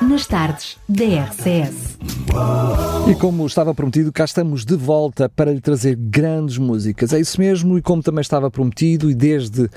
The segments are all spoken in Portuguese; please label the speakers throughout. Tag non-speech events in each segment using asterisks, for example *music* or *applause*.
Speaker 1: nas tardes da RCS.
Speaker 2: E como estava prometido, cá estamos de volta para lhe trazer grandes músicas. É isso mesmo, e como também estava prometido, e desde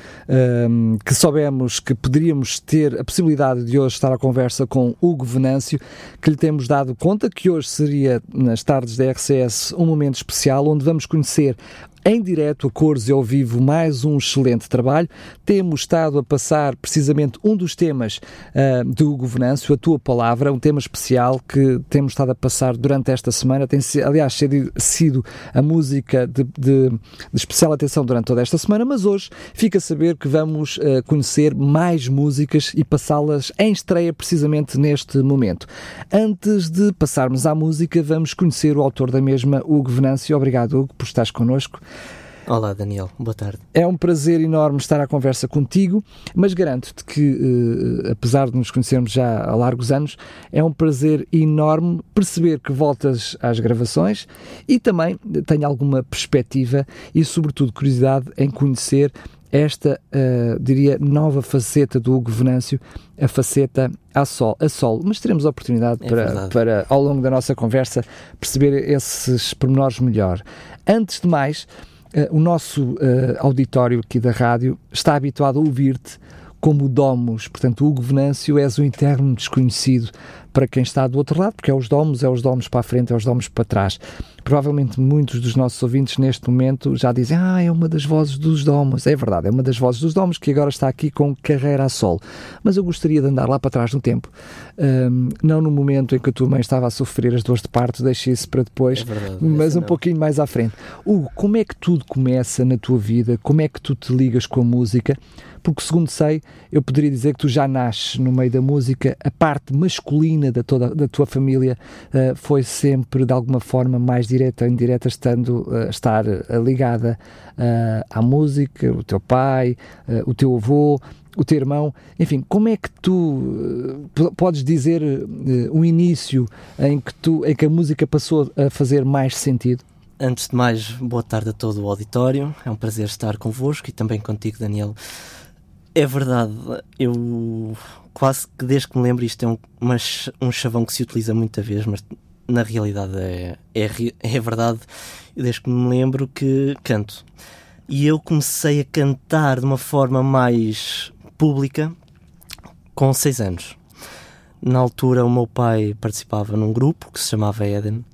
Speaker 2: um, que soubemos que poderíamos ter a possibilidade de hoje estar à conversa com Hugo Venâncio, que lhe temos dado conta que hoje seria, nas tardes da RCS, um momento especial onde vamos conhecer em direto, a cores e ao vivo, mais um excelente trabalho. Temos estado a passar precisamente um dos temas uh, do Governanço, a tua palavra, um tema especial que temos estado a passar durante esta semana. Tem, aliás, sido a música de, de, de especial atenção durante toda esta semana, mas hoje fica a saber que vamos uh, conhecer mais músicas e passá-las em estreia precisamente neste momento. Antes de passarmos à música, vamos conhecer o autor da mesma, Hugo Venâncio. Obrigado, Hugo, por estares connosco.
Speaker 3: Olá, Daniel. Boa tarde.
Speaker 2: É um prazer enorme estar à conversa contigo, mas garanto-te que, uh, apesar de nos conhecermos já há largos anos, é um prazer enorme perceber que voltas às gravações e também tenho alguma perspectiva e, sobretudo, curiosidade em conhecer esta, uh, diria, nova faceta do Hugo Venâncio, a faceta a sol, a sol. Mas teremos a oportunidade é para, para, ao longo da nossa conversa, perceber esses pormenores melhor. Antes de mais, o nosso uh, auditório aqui da rádio está habituado a ouvir-te como o Domus, portanto, o Hugo Venâncio és um eterno desconhecido para quem está do outro lado, porque é os domos, é os domos para a frente, é os domos para trás. Provavelmente muitos dos nossos ouvintes neste momento já dizem, ah, é uma das vozes dos domos. É verdade, é uma das vozes dos domos que agora está aqui com carreira a sol. Mas eu gostaria de andar lá para trás no tempo. Um, não no momento em que a tua mãe estava a sofrer as dores de parto, deixe isso para depois,
Speaker 3: é verdade,
Speaker 2: mas um não. pouquinho mais à frente. Hugo, como é que tudo começa na tua vida? Como é que tu te ligas com a música? Porque segundo sei, eu poderia dizer que tu já nasces no meio da música, a parte masculina da, toda, da tua família uh, foi sempre de alguma forma mais direta ou indireta, estando uh, estar uh, ligada à música, o teu pai, o teu avô, o teu irmão, enfim, como é que tu podes dizer um início em que, tu, em que a música passou a fazer mais sentido?
Speaker 3: Antes de mais, boa tarde a todo o auditório. É um prazer estar convosco e também contigo, Daniel. É verdade, eu quase que desde que me lembro isto é um, um chavão que se utiliza muita vez, mas na realidade é, é, é verdade, desde que me lembro que canto. E eu comecei a cantar de uma forma mais pública com 6 anos. Na altura, o meu pai participava num grupo que se chamava Eden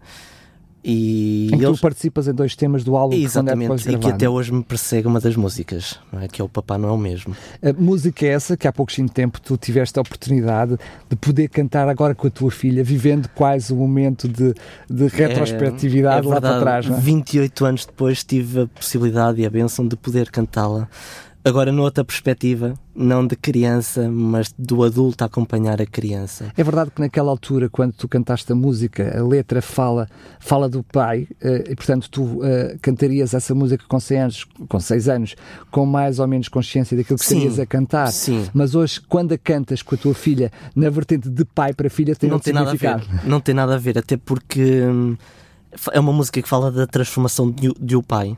Speaker 2: e em que eles... tu participas em dois temas do álbum
Speaker 3: Exatamente,
Speaker 2: que
Speaker 3: e que até hoje me persegue uma das músicas, é? que é o Papá Noel mesmo.
Speaker 2: A música é essa que há pouquinho tempo tu tiveste a oportunidade de poder cantar agora com a tua filha, vivendo quase o um momento de, de retrospectividade é, é lá para trás. Não é?
Speaker 3: 28 anos depois tive a possibilidade e a benção de poder cantá-la Agora, noutra perspectiva, não de criança, mas do adulto a acompanhar a criança.
Speaker 2: É verdade que naquela altura, quando tu cantaste a música, a letra fala, fala do pai, eh, e portanto tu uh, cantarias essa música com 6 anos, com seis anos, com mais ou menos consciência daquilo que sim, estarias a cantar.
Speaker 3: Sim.
Speaker 2: Mas hoje, quando a cantas com a tua filha, na vertente de pai para filha, tem
Speaker 3: não tem nada a ver. *laughs* Não tem nada a ver, até porque hum, é uma música que fala da transformação de, de o pai.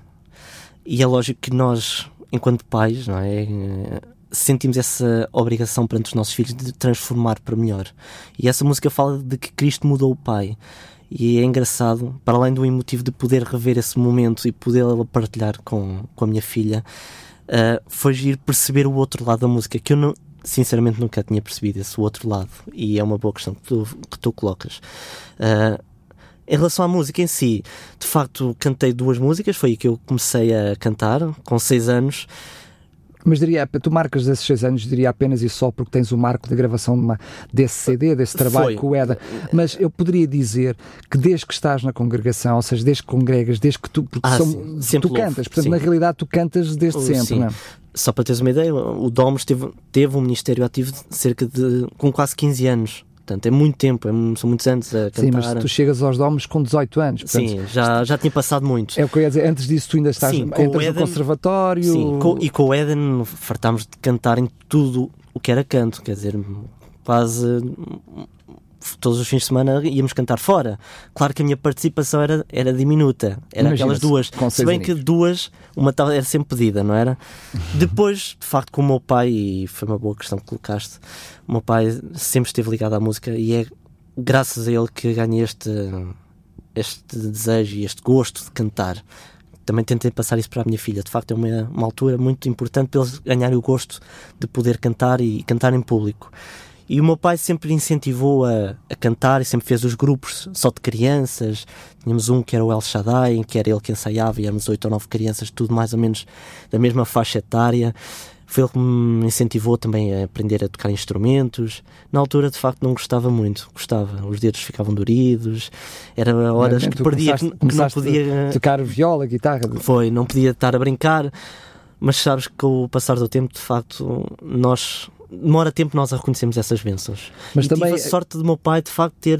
Speaker 3: E é lógico que nós enquanto pais, não é? sentimos essa obrigação perante os nossos filhos de transformar para melhor. E essa música fala de que Cristo mudou o Pai. E é engraçado, para além do emotivo de poder rever esse momento e poder partilhar com, com a minha filha, uh, foi ir perceber o outro lado da música, que eu não, sinceramente nunca tinha percebido esse outro lado. E é uma boa questão que tu, que tu colocas. Uh, em relação à música em si, de facto, cantei duas músicas, foi aí que eu comecei a cantar, com seis anos.
Speaker 2: Mas diria, tu marcas esses seis anos, diria apenas e só porque tens o marco da gravação de uma, desse CD, desse trabalho Foi. com o Eda. Mas eu poderia dizer que desde que estás na congregação, ou seja, desde que congregas, desde que tu, porque
Speaker 3: ah, são, tu
Speaker 2: cantas, portanto, sim. na realidade tu cantas desde oh, sempre, sim. não é?
Speaker 3: Só para teres uma ideia, o Domus teve, teve um ministério ativo de cerca de com quase 15 anos. Portanto, é muito tempo, é, são muitos anos a cantar.
Speaker 2: Sim, mas tu chegas aos domos com 18 anos.
Speaker 3: Portanto, sim, já, já tinha passado muito.
Speaker 2: É o que eu ia dizer, antes disso tu ainda estás sim, entras Eden, no conservatório.
Speaker 3: Sim, com, e com o Eden fartámos de cantar em tudo, o que era canto, quer dizer, quase todos os fins de semana íamos cantar fora. Claro que a minha participação era, era diminuta, era aquelas duas. Se bem que duas, uma tal era sempre pedida, não era? *laughs* Depois, de facto, com o meu pai, e foi uma boa questão que colocaste, o meu pai sempre esteve ligado à música e é graças a ele que ganhei este, este desejo e este gosto de cantar. Também tentei passar isso para a minha filha. De facto, é uma, uma altura muito importante para eles ganharem o gosto de poder cantar e cantar em público. E o meu pai sempre incentivou a, a cantar e sempre fez os grupos só de crianças. Tínhamos um que era o El Shaddai, em que era ele que ensaiava, e éramos oito ou nove crianças, tudo mais ou menos da mesma faixa etária. Foi ele que me incentivou também a aprender a tocar instrumentos. Na altura, de facto, não gostava muito. Gostava. Os dedos ficavam doridos. Era horas que perdia, que, que não podia...
Speaker 2: tocar viola, guitarra.
Speaker 3: Foi, não podia estar a brincar. Mas sabes que com o passar do tempo, de facto, nós demora tempo nós a reconhecermos essas bênçãos. Mas e também tive a sorte do meu pai, de facto, ter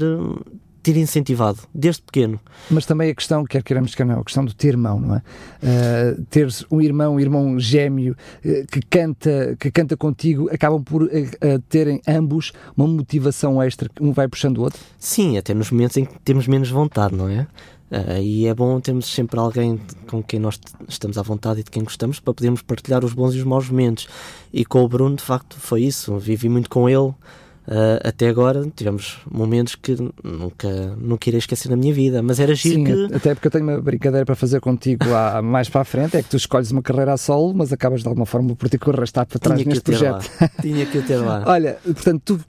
Speaker 3: ter incentivado, desde pequeno.
Speaker 2: Mas também a questão, quer queiramos que não, a questão do ter irmão, não é? Uh, teres um irmão, um irmão gêmeo uh, que, canta, que canta contigo, acabam por uh, terem ambos uma motivação extra, um vai puxando o outro?
Speaker 3: Sim, até nos momentos em que temos menos vontade, não é? Uh, e é bom termos sempre alguém com quem nós estamos à vontade e de quem gostamos para podermos partilhar os bons e os maus momentos. E com o Bruno, de facto, foi isso. Vivi muito com ele. Uh, até agora tivemos momentos que nunca, nunca irei esquecer na minha vida, mas era giro
Speaker 2: Sim,
Speaker 3: que...
Speaker 2: até porque eu tenho uma brincadeira para fazer contigo lá, *laughs* mais para a frente, é que tu escolhes uma carreira a solo, mas acabas de alguma forma por te arrastar para trás neste projeto. *laughs*
Speaker 3: Tinha que o ter lá.
Speaker 2: Olha, portanto, tu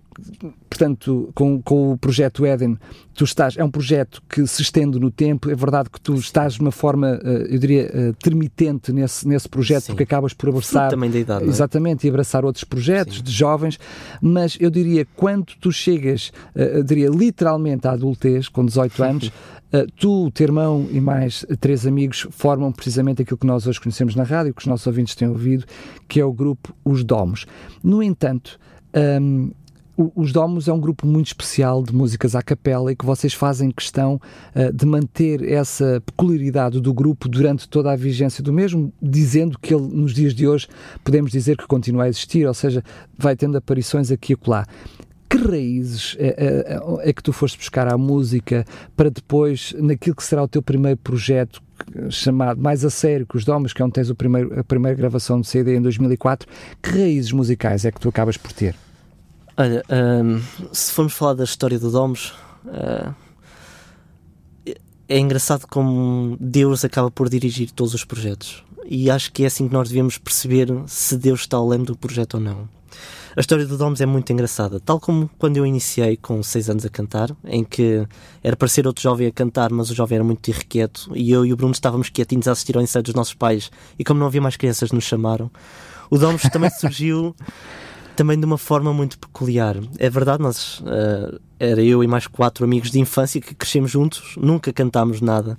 Speaker 2: portanto, com, com o projeto Eden, tu estás, é um projeto que se estende no tempo, é verdade que tu estás de uma forma, eh, eu diria, eh, termitente nesse, nesse projeto, Sim. porque acabas por abraçar.
Speaker 3: também da idade,
Speaker 2: é? Exatamente, e abraçar outros projetos Sim. de jovens, mas eu diria, quando tu chegas, eh, eu diria, literalmente à adultez, com 18 *laughs* anos, tu, o teu irmão e mais três amigos formam precisamente aquilo que nós hoje conhecemos na rádio, que os nossos ouvintes têm ouvido, que é o grupo Os Domos. No entanto, um, os Domos é um grupo muito especial de músicas à capela e que vocês fazem questão uh, de manter essa peculiaridade do grupo durante toda a vigência do mesmo, dizendo que ele, nos dias de hoje, podemos dizer que continua a existir, ou seja, vai tendo aparições aqui e acolá. Que raízes é, é, é que tu foste buscar à música para depois, naquilo que será o teu primeiro projeto, chamado mais a sério que os Domos, que é onde tens o primeiro, a primeira gravação de CD em 2004, que raízes musicais é que tu acabas por ter?
Speaker 3: Olha, um, se formos falar da história do Domos, uh, é engraçado como Deus acaba por dirigir todos os projetos. E acho que é assim que nós devemos perceber se Deus está ao leme do projeto ou não. A história do Doms é muito engraçada, tal como quando eu iniciei com 6 anos a cantar, em que era para ser outro jovem a cantar, mas o jovem era muito irrequieto e eu e o Bruno estávamos quietinhos a assistir ao ensaio dos nossos pais e como não havia mais crianças nos chamaram, o Doms também *laughs* surgiu também de uma forma muito peculiar. É verdade, nós uh, era eu e mais quatro amigos de infância que crescemos juntos, nunca cantámos nada.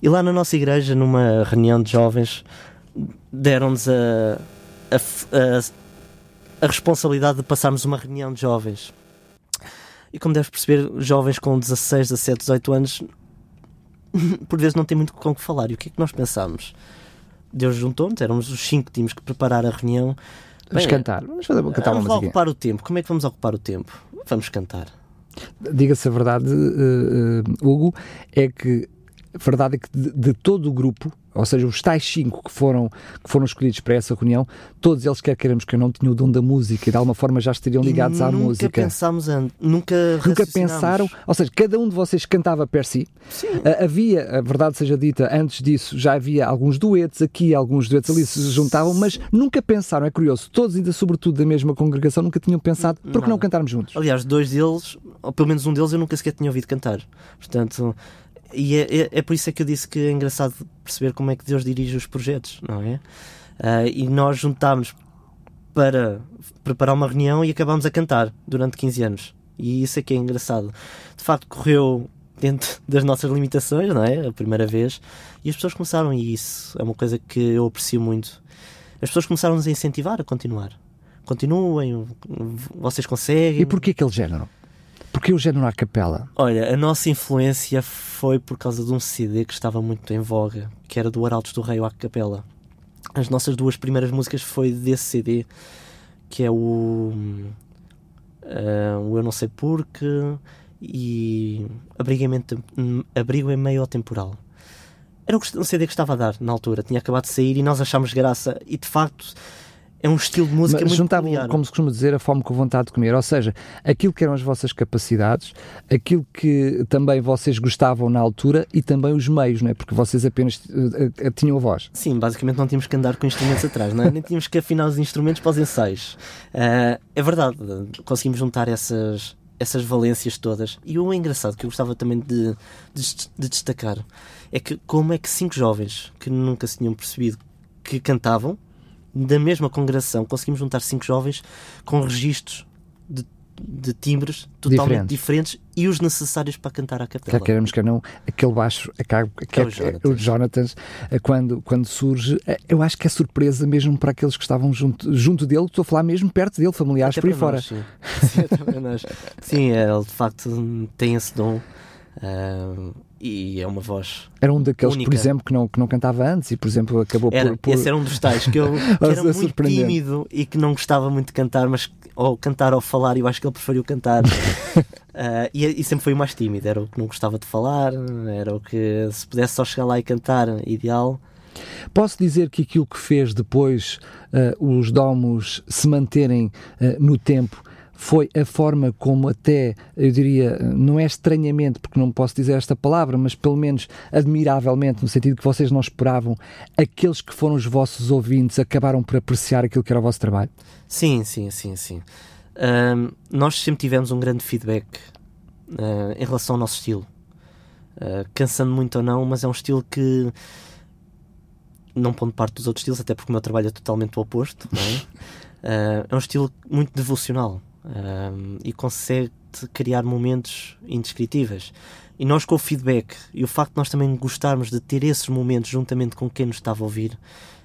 Speaker 3: E lá na nossa igreja, numa reunião de jovens, deram-nos a, a, a, a, responsabilidade de passarmos uma reunião de jovens. E como deves perceber, jovens com 16, 17, 18 anos, *laughs* por vezes não têm muito com o que falar. E o que é que nós pensámos? Deus juntou-nos, éramos os cinco que tínhamos que preparar a reunião
Speaker 2: Vamos Bem, cantar. Vamos fazer, cantar
Speaker 3: vamos
Speaker 2: uma
Speaker 3: ocupar o tempo. Como é que vamos ocupar o tempo? Vamos cantar.
Speaker 2: Diga-se a verdade, uh, uh, Hugo, é que a verdade é que de, de todo o grupo, ou seja, os tais cinco que foram, que foram escolhidos para essa reunião, todos eles, quer queiramos que não tinham o dom da música e de alguma forma já estariam ligados à música.
Speaker 3: Nunca pensámos antes, nunca
Speaker 2: Nunca pensaram, ou seja, cada um de vocês cantava per si.
Speaker 3: Sim.
Speaker 2: Uh, havia, a verdade seja dita, antes disso já havia alguns duetos aqui, alguns duetos ali se juntavam, mas nunca pensaram, é curioso, todos ainda sobretudo da mesma congregação, nunca tinham pensado, por que não cantarmos juntos?
Speaker 3: Aliás, dois deles, ou pelo menos um deles, eu nunca sequer tinha ouvido cantar. Portanto, e é, é, é, por isso é que eu disse que é engraçado perceber como é que Deus dirige os projetos, não é? Uh, e nós juntámos para preparar uma reunião e acabámos a cantar durante 15 anos. E isso é que é engraçado. De facto, correu dentro *laughs* das nossas limitações, não é? A primeira vez. E as pessoas começaram, e isso é uma coisa que eu aprecio muito. As pessoas começaram-nos a incentivar a continuar. Continuem, vocês conseguem.
Speaker 2: E porquê aquele género? Porquê o género à capela?
Speaker 3: Olha, a nossa influência foi por causa de um CD que estava muito em voga, que era do Arautos do Rei à capela. As nossas duas primeiras músicas foi desse CD que é o, uh, o Eu Não Sei Porquê e Abrigo em, em Meio ao Temporal. Era um CD que estava a dar na altura, tinha acabado de sair e nós achámos graça e de facto é um estilo de música Mas muito juntavam, peculiar.
Speaker 2: como se costuma dizer, a fome com vontade de comer. Ou seja, aquilo que eram as vossas capacidades, aquilo que também vocês gostavam na altura e também os meios, não é? Porque vocês apenas uh, uh, tinham a voz.
Speaker 3: Sim, basicamente não tínhamos que andar com instrumentos atrás, não é? Nem tínhamos que afinar os instrumentos para os ensaios. Uh, é verdade, conseguimos juntar essas, essas valências todas. E o engraçado que eu gostava também de, de, de destacar é que como é que cinco jovens que nunca se tinham percebido que cantavam da mesma congregação, conseguimos juntar cinco jovens com registros de, de timbres totalmente diferentes. diferentes. e os necessários para cantar a capela.
Speaker 2: Quer queremos, quer não, aquele baixo, que é, é, o, Jonathan. o Jonathan, eh, quando, quando surge, eh, eu acho que é surpresa mesmo para aqueles que estavam junto, junto dele, estou a falar mesmo perto dele, familiares Até por aí fora.
Speaker 3: Nós, sim, *laughs* sim, sim, ele de facto tem esse dom. Uh, e é uma voz.
Speaker 2: Era um daqueles, única. por exemplo, que não, que não cantava antes e, por exemplo, acabou
Speaker 3: era,
Speaker 2: por, por.
Speaker 3: Esse era um dos tais que, eu, *laughs* que era muito tímido e que não gostava muito de cantar, mas ou cantar ou falar, eu acho que ele preferiu cantar. uh, *laughs* e, e, sempre foi o mais tímido, era o que não gostava de falar, era o que se pudesse só chegar lá e cantar, ideal.
Speaker 2: Posso dizer que aquilo que fez depois uh, os domos se manterem uh, no tempo foi a forma como até, eu diria, não é estranhamente, porque não posso dizer esta palavra, mas pelo menos admiravelmente, no sentido que vocês não esperavam, aqueles que foram os vossos ouvintes acabaram por apreciar aquilo que era o vosso trabalho?
Speaker 3: Sim, sim, sim, sim. Uh, nós sempre tivemos um grande feedback uh, em relação ao nosso estilo. Uh, cansando muito ou não, mas é um estilo que não pondo parte dos outros estilos, até porque o meu trabalho é totalmente o oposto. É? *laughs* é um estilo muito devocional um, e consegue criar momentos indescritíveis. E nós, com o feedback e o facto de nós também gostarmos de ter esses momentos juntamente com quem nos estava a ouvir,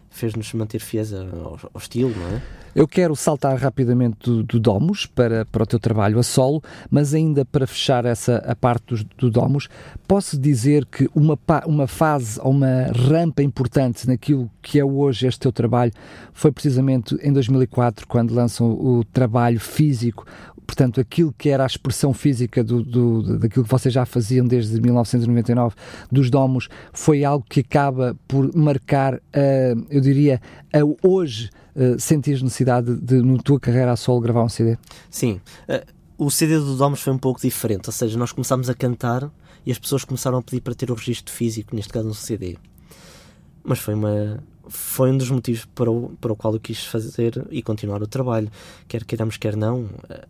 Speaker 3: fez-nos manter fiéis ao, ao, estilo, não é?
Speaker 2: Eu quero saltar rapidamente do, do, Domus para, para o teu trabalho a solo, mas ainda para fechar essa a parte do, do Domus, posso dizer que uma, uma fase ou uma rampa importante naquilo que é hoje este teu trabalho foi precisamente em 2004, quando lançam o trabalho físico, portanto, aquilo que era a expressão física do, do, daquilo que vocês já faziam desde 1999, dos domos, foi algo que acaba por marcar, uh, eu diria, a hoje uh, sentires necessidade de, na tua carreira a solo, gravar um CD?
Speaker 3: Sim. Uh, o CD do Domos foi um pouco diferente, ou seja, nós começámos a cantar e as pessoas começaram a pedir para ter o registro físico, neste caso um CD. Mas foi uma, foi um dos motivos para o, para o qual eu quis fazer e continuar o trabalho. Quer queiramos, quer não,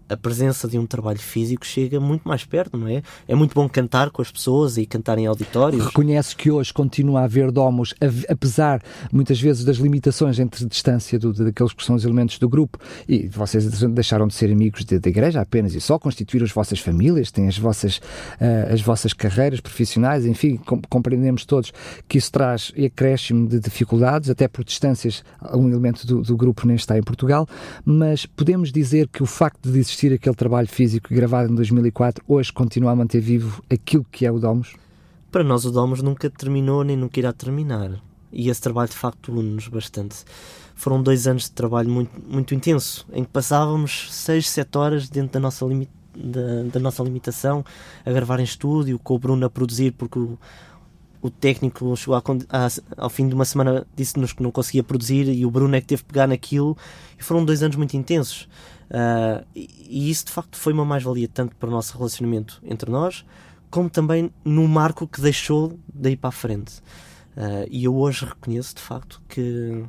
Speaker 3: a presença de um trabalho físico chega muito mais perto, não é? É muito bom cantar com as pessoas e cantar em auditórios.
Speaker 2: Reconhece que hoje continua a haver domos, apesar muitas vezes das limitações entre distância do, daqueles que são os elementos do grupo e vocês deixaram de ser amigos da igreja apenas e só constituir as vossas famílias, têm as vossas, uh, as vossas carreiras profissionais, enfim, com, compreendemos todos que isso traz acréscimo de dificuldades até por distâncias, um elemento do, do, grupo nem está em Portugal, mas podemos dizer que o facto de existir aquele trabalho físico gravado em 2004 hoje continua a manter vivo aquilo que é o Domus?
Speaker 3: Para nós o Domus nunca terminou nem nunca irá terminar. E esse trabalho de facto une-nos bastante. Foram dois anos de trabalho muito, muito intenso, em que passávamos 6, 7 horas dentro da nossa, limi da, da nossa limitação, a gravar em estúdio, com o Bruno a produzir, porque o, o técnico chegou ao fim de uma semana disse-nos que não conseguia produzir e o Bruno é que teve que pegar naquilo e foram dois anos muito intensos. Uh, e, e, isso de facto foi uma mais-valia tanto para o nosso relacionamento entre nós como também no marco que deixou daí para a frente. Uh, e eu hoje reconheço de facto que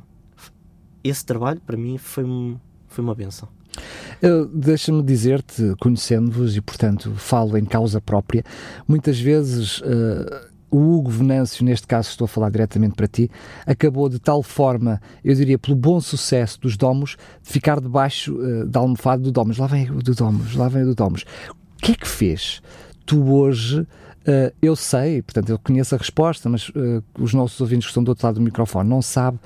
Speaker 3: esse trabalho para mim foi, foi uma benção.
Speaker 2: Deixa-me dizer-te, conhecendo-vos e, portanto, falo em causa própria, muitas vezes uh, o Hugo Venâncio, neste caso estou a falar diretamente para ti, acabou de tal forma, eu diria, pelo bom sucesso dos domos, de ficar debaixo uh, da almofada do domos. Lá vem o do domos, lá vem o do domos. O que é que fez? Tu hoje, uh, eu sei, portanto, eu conheço a resposta, mas uh, os nossos ouvintes que estão do outro lado do microfone não sabem.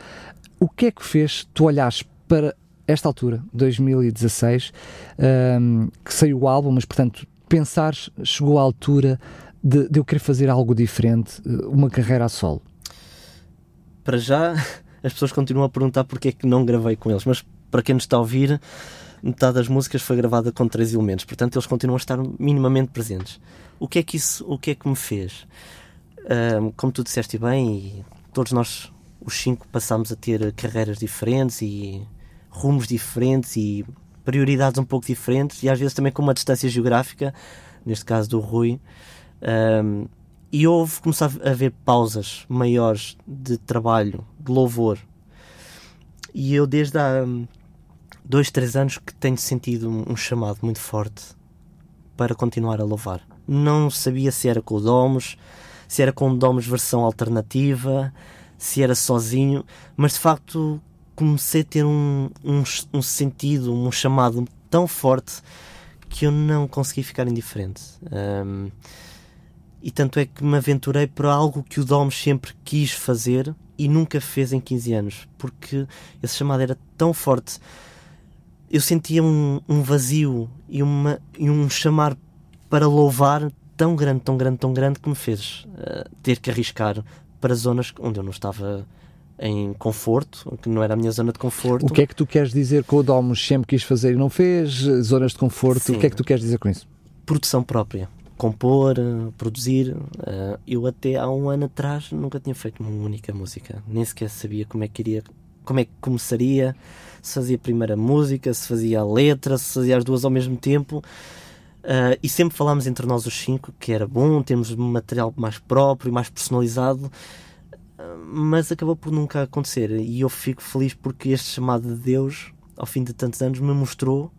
Speaker 2: O que é que fez tu olhares para esta altura, 2016, que saiu o álbum, mas portanto, pensares, chegou à altura de, de eu querer fazer algo diferente, eh, uma carreira a solo?
Speaker 3: Para já, *laughs* as pessoas continuam a perguntar porque é que não gravei com eles, mas para quem nos está a ouvir, metade das músicas foi gravada com três elementos, portanto eles continuam a estar minimamente presentes. O que é que isso, o que é que me fez? Um, como tu disseste bem, e todos nós, os cinco, passámos a ter carreiras diferentes e rumos diferentes e prioridades um pouco diferentes e às vezes também com uma distância geográfica, neste caso do Rui. Um, e houve começar a haver pausas maiores de trabalho, de louvor. E eu, desde há dois, três anos, que tenho sentido um chamado muito forte para continuar a louvar. Não sabia se era com o Domus, se era com o Domus versão alternativa, se era sozinho, mas de facto comecei a ter um, um, um sentido, um chamado tão forte que eu não consegui ficar indiferente. Um, e tanto é que me aventurei para algo que o Dom sempre quis fazer e nunca fez em 15 anos, porque esse chamado era tão forte. Eu sentia um, um vazio e, uma, e um chamar para louvar tão grande, tão grande, tão grande que me fez uh, ter que arriscar para zonas onde eu não estava em conforto, que não era a minha zona de conforto.
Speaker 2: O que é que tu queres dizer com o Domus sempre quis fazer e não fez? Zonas de conforto, Sim. o que é que tu queres dizer com isso?
Speaker 3: Produção própria compor, produzir. Uh, eu até há um ano atrás nunca tinha feito uma única música, nem sequer sabia como é que iria, como é que começaria, se fazia a primeira música, se fazia a letra, se fazia as duas ao mesmo tempo. Uh, e sempre falámos entre nós os cinco que era bom, temos material mais próprio, mais personalizado, mas acabou por nunca acontecer. E eu fico feliz porque este chamado de Deus, ao fim de tantos anos, me mostrou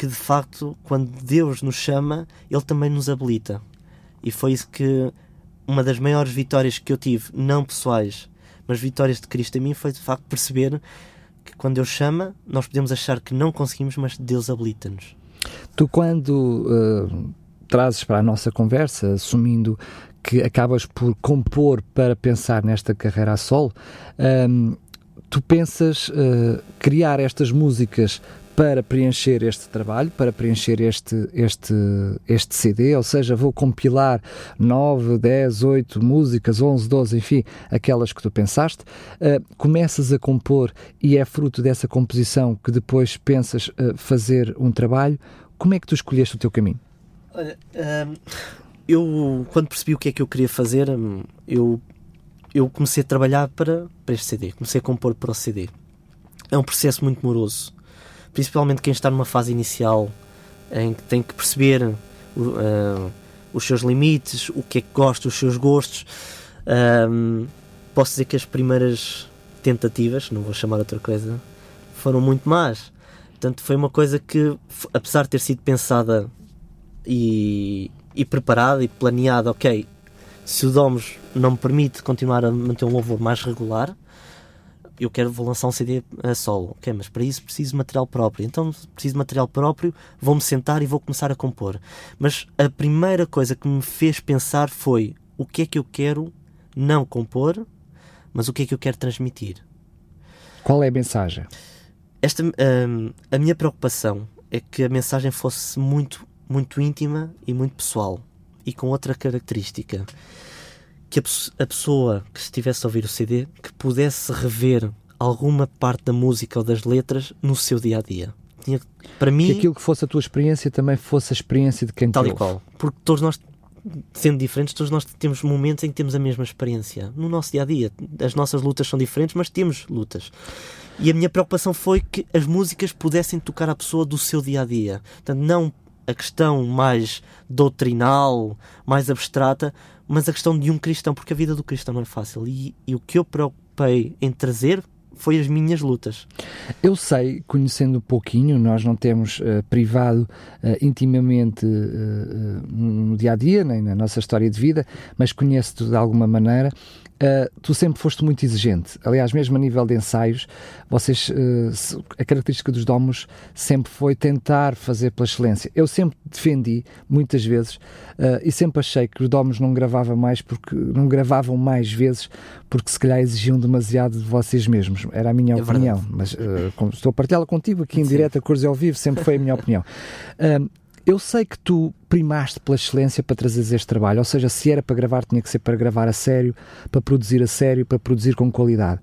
Speaker 3: que de facto, quando Deus nos chama, Ele também nos habilita. E foi isso que uma das maiores vitórias que eu tive, não pessoais, mas vitórias de Cristo em mim, foi de facto perceber que quando Deus chama, nós podemos achar que não conseguimos, mas Deus habilita-nos.
Speaker 2: Tu, quando uh, trazes para a nossa conversa, assumindo que acabas por compor para pensar nesta carreira a sol, um, tu pensas uh, criar estas músicas para preencher este trabalho, para preencher este, este, este CD, ou seja, vou compilar 9, 10, 8 músicas, 11, 12, enfim, aquelas que tu pensaste, uh, começas a compor e é fruto dessa composição que depois pensas uh, fazer um trabalho. Como é que tu escolheste o teu caminho?
Speaker 3: Olha, um, eu, quando percebi o que é que eu queria fazer, hum, eu, eu comecei a trabalhar para, para este CD, comecei a compor para o CD. É um processo muito moroso principalmente quem está numa fase inicial em que tem que perceber uh, os seus limites, o que é que gosta, os seus gostos. Um, posso dizer que as primeiras tentativas, não vou chamar outra coisa, foram muito más. Portanto, foi uma coisa que, apesar de ter sido pensada e, e preparada e planeada, ok, se o Domus não me permite continuar a manter um louvor mais regular, eu quero, vou lançar um CD a solo. Ok, mas para isso preciso de material próprio. Então, preciso de material próprio, vou-me sentar e vou começar a compor. Mas a primeira coisa que me fez pensar foi o que é que eu quero não compor, mas o que é que eu quero transmitir.
Speaker 2: Qual é a mensagem?
Speaker 3: Esta, hum, a minha preocupação é que a mensagem fosse muito, muito íntima e muito pessoal. E com outra característica que a, pessoa que estivesse a ouvir o CD que pudesse rever alguma parte da música ou das letras no seu dia a dia. Tinha, para mim,
Speaker 2: que aquilo que fosse a tua experiência também fosse a experiência de quem
Speaker 3: tal
Speaker 2: te
Speaker 3: e qual, porque todos nós sendo diferentes, todos nós temos momentos em que temos a mesma experiência no nosso dia a dia. As nossas lutas são diferentes, mas temos lutas. E a minha preocupação foi que as músicas pudessem tocar a pessoa do seu dia a dia. Portanto, não a questão mais doutrinal, mais abstrata, mas a questão de um cristão, porque a vida do cristão não é fácil. E, e o que eu preocupei em trazer foi as minhas lutas.
Speaker 2: Eu sei, conhecendo um pouquinho, nós não temos uh, privado uh, intimamente uh, no dia a dia, nem na nossa história de vida, mas conheço-te de alguma maneira Uh, tu sempre foste muito exigente. Aliás, mesmo a nível de ensaios, vocês, uh, a característica dos domos sempre foi tentar fazer pela excelência. Eu sempre defendi, muitas vezes, uh, e sempre achei que os domos não gravavam mais porque não gravavam mais vezes porque se calhar exigiam demasiado de vocês mesmos. Era a minha é opinião. Verdade. Mas estou a partilhá-la contigo aqui em Sim. direto, a cores ao vivo, sempre foi a minha *laughs* opinião. Eu sei que tu primaste pela excelência para trazeres este trabalho, ou seja, se era para gravar, tinha que ser para gravar a sério, para produzir a sério, para produzir com qualidade.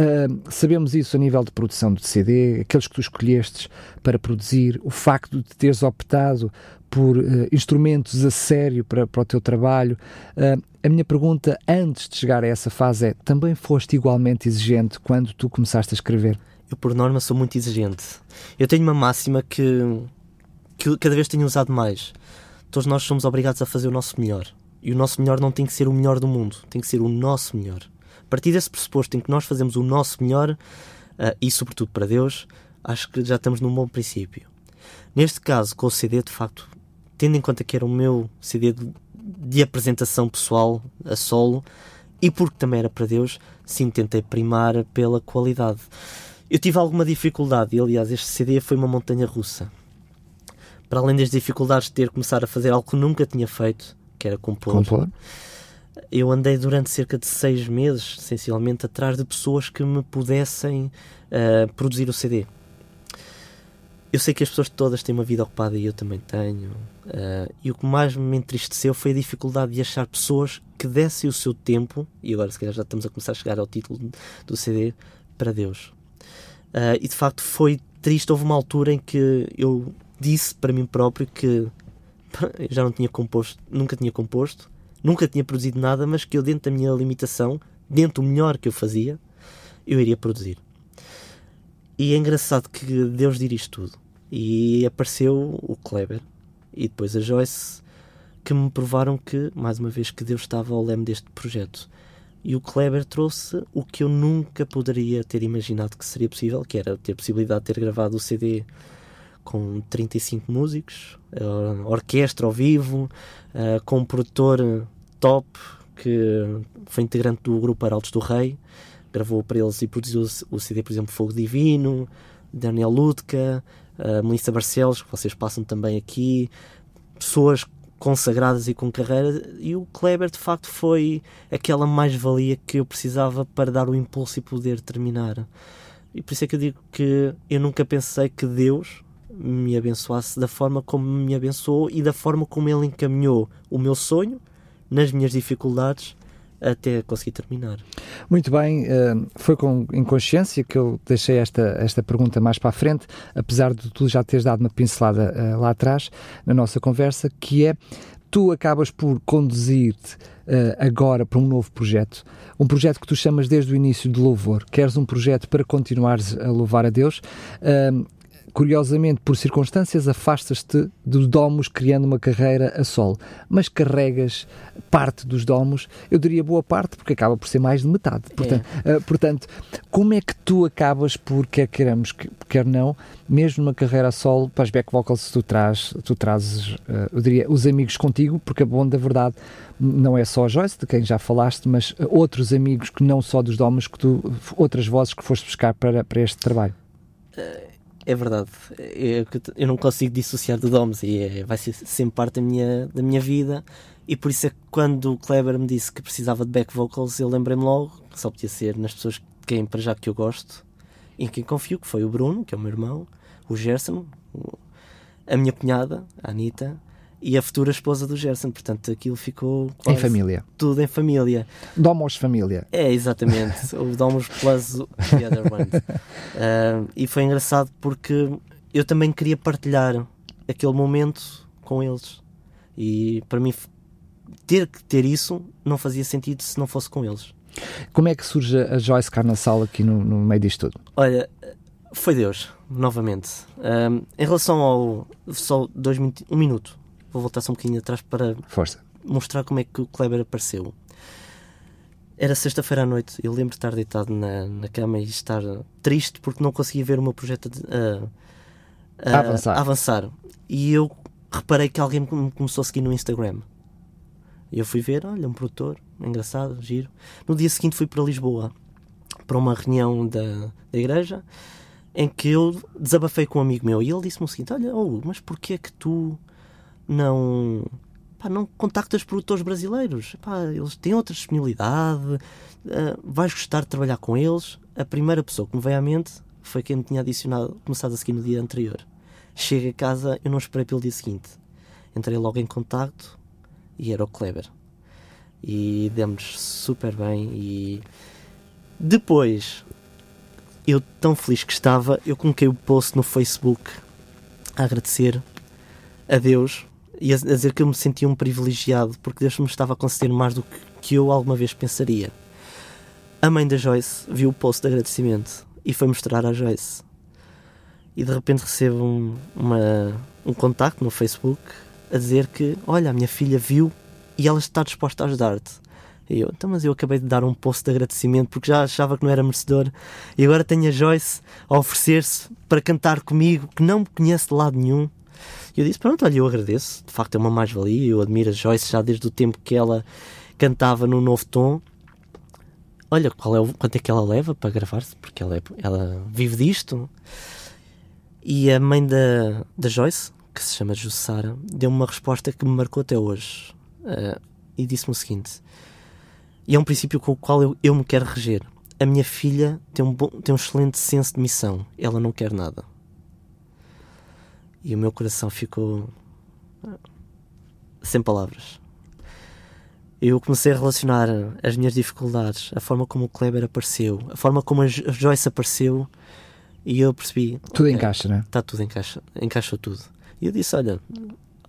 Speaker 2: Uh, sabemos isso a nível de produção de CD, aqueles que tu escolhestes para produzir, o facto de teres optado por uh, instrumentos a sério para, para o teu trabalho. Uh, a minha pergunta, antes de chegar a essa fase, é: também foste igualmente exigente quando tu começaste a escrever?
Speaker 3: Eu, por norma, sou muito exigente. Eu tenho uma máxima que, que cada vez tenho usado mais. Todos nós somos obrigados a fazer o nosso melhor. E o nosso melhor não tem que ser o melhor do mundo, tem que ser o nosso melhor. A partir desse pressuposto em que nós fazemos o nosso melhor, uh, e sobretudo para Deus, acho que já estamos num bom princípio. Neste caso, com o CD, de facto, tendo em conta que era o meu CD de, de apresentação pessoal a solo, e porque também era para Deus, sim, tentei primar pela qualidade. Eu tive alguma dificuldade, e aliás, este CD foi uma montanha russa. Para além das dificuldades de ter começado a fazer algo que nunca tinha feito, que era compor, compor. eu andei durante cerca de seis meses, essencialmente, atrás de pessoas que me pudessem uh, produzir o CD. Eu sei que as pessoas todas têm uma vida ocupada e eu também tenho. Uh, e o que mais me entristeceu foi a dificuldade de achar pessoas que dessem o seu tempo, e agora se calhar já estamos a começar a chegar ao título do CD, para Deus. Uh, e de facto foi triste. Houve uma altura em que eu disse para mim próprio que já não tinha composto, nunca tinha composto, nunca tinha produzido nada, mas que eu, dentro da minha limitação, dentro do melhor que eu fazia, eu iria produzir. E é engraçado que Deus dirige tudo. E apareceu o Kleber e depois a Joyce que me provaram que, mais uma vez, que Deus estava ao leme deste projeto. E o Kleber trouxe o que eu nunca poderia ter imaginado que seria possível, que era ter possibilidade de ter gravado o CD com 35 músicos, orquestra ao vivo, uh, com um produtor top que foi integrante do grupo Arautos do Rei, gravou para eles e produziu o CD, por exemplo, Fogo Divino, Daniel Ludka, uh, Melissa Barcelos, que vocês passam também aqui, pessoas consagradas e com carreira, e o Kleber de facto foi aquela mais-valia que eu precisava para dar o impulso e poder terminar. E por isso é que eu digo que eu nunca pensei que Deus me abençoasse da forma como me abençoou e da forma como Ele encaminhou o meu sonho nas minhas dificuldades até conseguir terminar.
Speaker 2: Muito bem, eh, foi com inconsciência que eu deixei esta, esta pergunta mais para a frente, apesar de tu já teres dado uma pincelada eh, lá atrás na nossa conversa, que é tu acabas por conduzir-te uh, agora para um novo projeto, um projeto que tu chamas desde o início de louvor. Queres um projeto para continuares a louvar a Deus. Curiosamente, por circunstâncias, afastas-te dos domos criando uma carreira a solo, mas carregas parte dos domos, eu diria boa parte, porque acaba por ser mais de metade. Portanto, é. uh, portanto como é que tu acabas por, quer queiramos, quer não, mesmo numa carreira a solo, para as back vocals tu, traz, tu trazes, uh, eu diria, os amigos contigo, porque a bom da verdade não é só a Joyce, de quem já falaste, mas outros amigos que não só dos domos, que tu, outras vozes que foste buscar para, para este trabalho.
Speaker 3: Uh é verdade. Eu, eu não consigo dissociar do Doms e é, vai ser sempre parte da minha, da minha vida. E por isso é que quando o Kleber me disse que precisava de back vocals, eu lembrei-me logo que só podia ser nas pessoas que quem para já que eu gosto e em quem confio, que foi o Bruno, que é o meu irmão, o Gerson, a minha cunhada, a Anitta, e a futura esposa do Gerson. Portanto, aquilo ficou
Speaker 2: em família.
Speaker 3: Tudo em família.
Speaker 2: Domos família.
Speaker 3: É, exatamente. *laughs* o Domos plus the other one. Uh, *laughs* e foi engraçado porque eu também queria partilhar aquele momento com eles. E para mim, ter que ter isso não fazia sentido se não fosse com eles.
Speaker 2: Como é que surge a Joyce Carnassal aqui no, no meio disto tudo?
Speaker 3: Olha, foi Deus, novamente. Um, ah, em relação ao. Só dois, um minuto vou voltar só um bocadinho atrás para
Speaker 2: Força.
Speaker 3: mostrar como é que o Kleber apareceu. Era sexta-feira à noite, eu lembro de estar deitado na, na cama e estar triste porque não conseguia ver o meu projeto a,
Speaker 2: a, a, avançar.
Speaker 3: avançar. E eu reparei que alguém me começou a seguir no Instagram. E eu fui ver, olha, um produtor, engraçado, giro. No dia seguinte fui para Lisboa, para uma reunião da, da igreja, em que eu desabafei com um amigo meu. E ele disse-me o seguinte, olha, oh, mas porquê é que tu não, pá, não contactas produtores brasileiros. Pá, eles têm outra disponibilidade, uh, vais gostar de trabalhar com eles. A primeira pessoa que me veio à mente foi quem me tinha adicionado, começado a seguir no dia anterior. Chego a casa, eu não esperei pelo dia seguinte. Entrei logo em contacto e era o Kleber. E demos super bem e depois eu tão feliz que estava, eu coloquei o post no Facebook a agradecer a Deus e a, dizer que eu me sentia um privilegiado porque Deus me estava a conceder mais do que, que eu alguma vez pensaria. A mãe da Joyce viu o post de agradecimento e foi mostrar à Joyce. E de repente recebo um, uma, um contacto no Facebook a dizer que, olha, a minha filha viu e ela está disposta a ajudar-te. E eu, então, mas eu acabei de dar um post de agradecimento porque já achava que não era merecedor e agora tenho a Joyce a oferecer-se para cantar comigo, que não me conhece de lado nenhum. E eu disse: Pronto, olha, eu agradeço, de facto é uma mais-valia. Eu admiro a Joyce já desde o tempo que ela cantava no Novo Tom. Olha, qual é o, quanto é que ela leva para gravar-se? Porque ela, é, ela vive disto. E a mãe da, da Joyce, que se chama Jussara, deu-me uma resposta que me marcou até hoje. Uh, e disse-me o seguinte: e é um princípio com o qual eu, eu me quero reger. A minha filha tem um, bom, tem um excelente senso de missão. Ela não quer nada. E o meu coração ficou sem palavras. Eu comecei a relacionar as minhas dificuldades, a forma como o Kleber apareceu, a forma como a Joyce apareceu, e eu percebi.
Speaker 2: Tudo encaixa, é, né?
Speaker 3: Está tudo encaixa, encaixou tudo. E eu disse: Olha,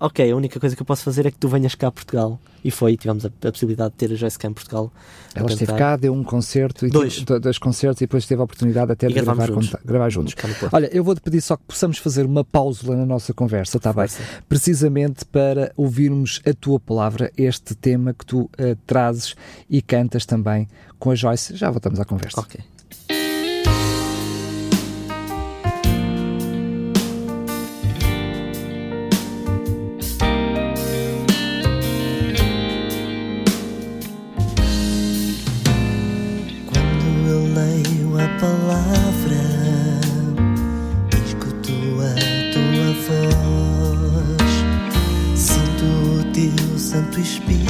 Speaker 3: ok, a única coisa que eu posso fazer é que tu venhas cá a Portugal. E foi, tivemos a, a possibilidade de ter a Joyce cá em Portugal.
Speaker 2: Ela esteve cá, deu um concerto, e
Speaker 3: dois.
Speaker 2: dois concertos e depois teve a oportunidade até de gravar juntos. gravar juntos. Olha, eu vou-te pedir só que possamos fazer uma pausa na nossa conversa, está bem? Precisamente para ouvirmos a tua palavra, este tema que tu uh, trazes e cantas também com a Joyce. Já voltamos à conversa.
Speaker 3: Ok. palavra, escuto a tua voz, sinto o teu Santo Espírito.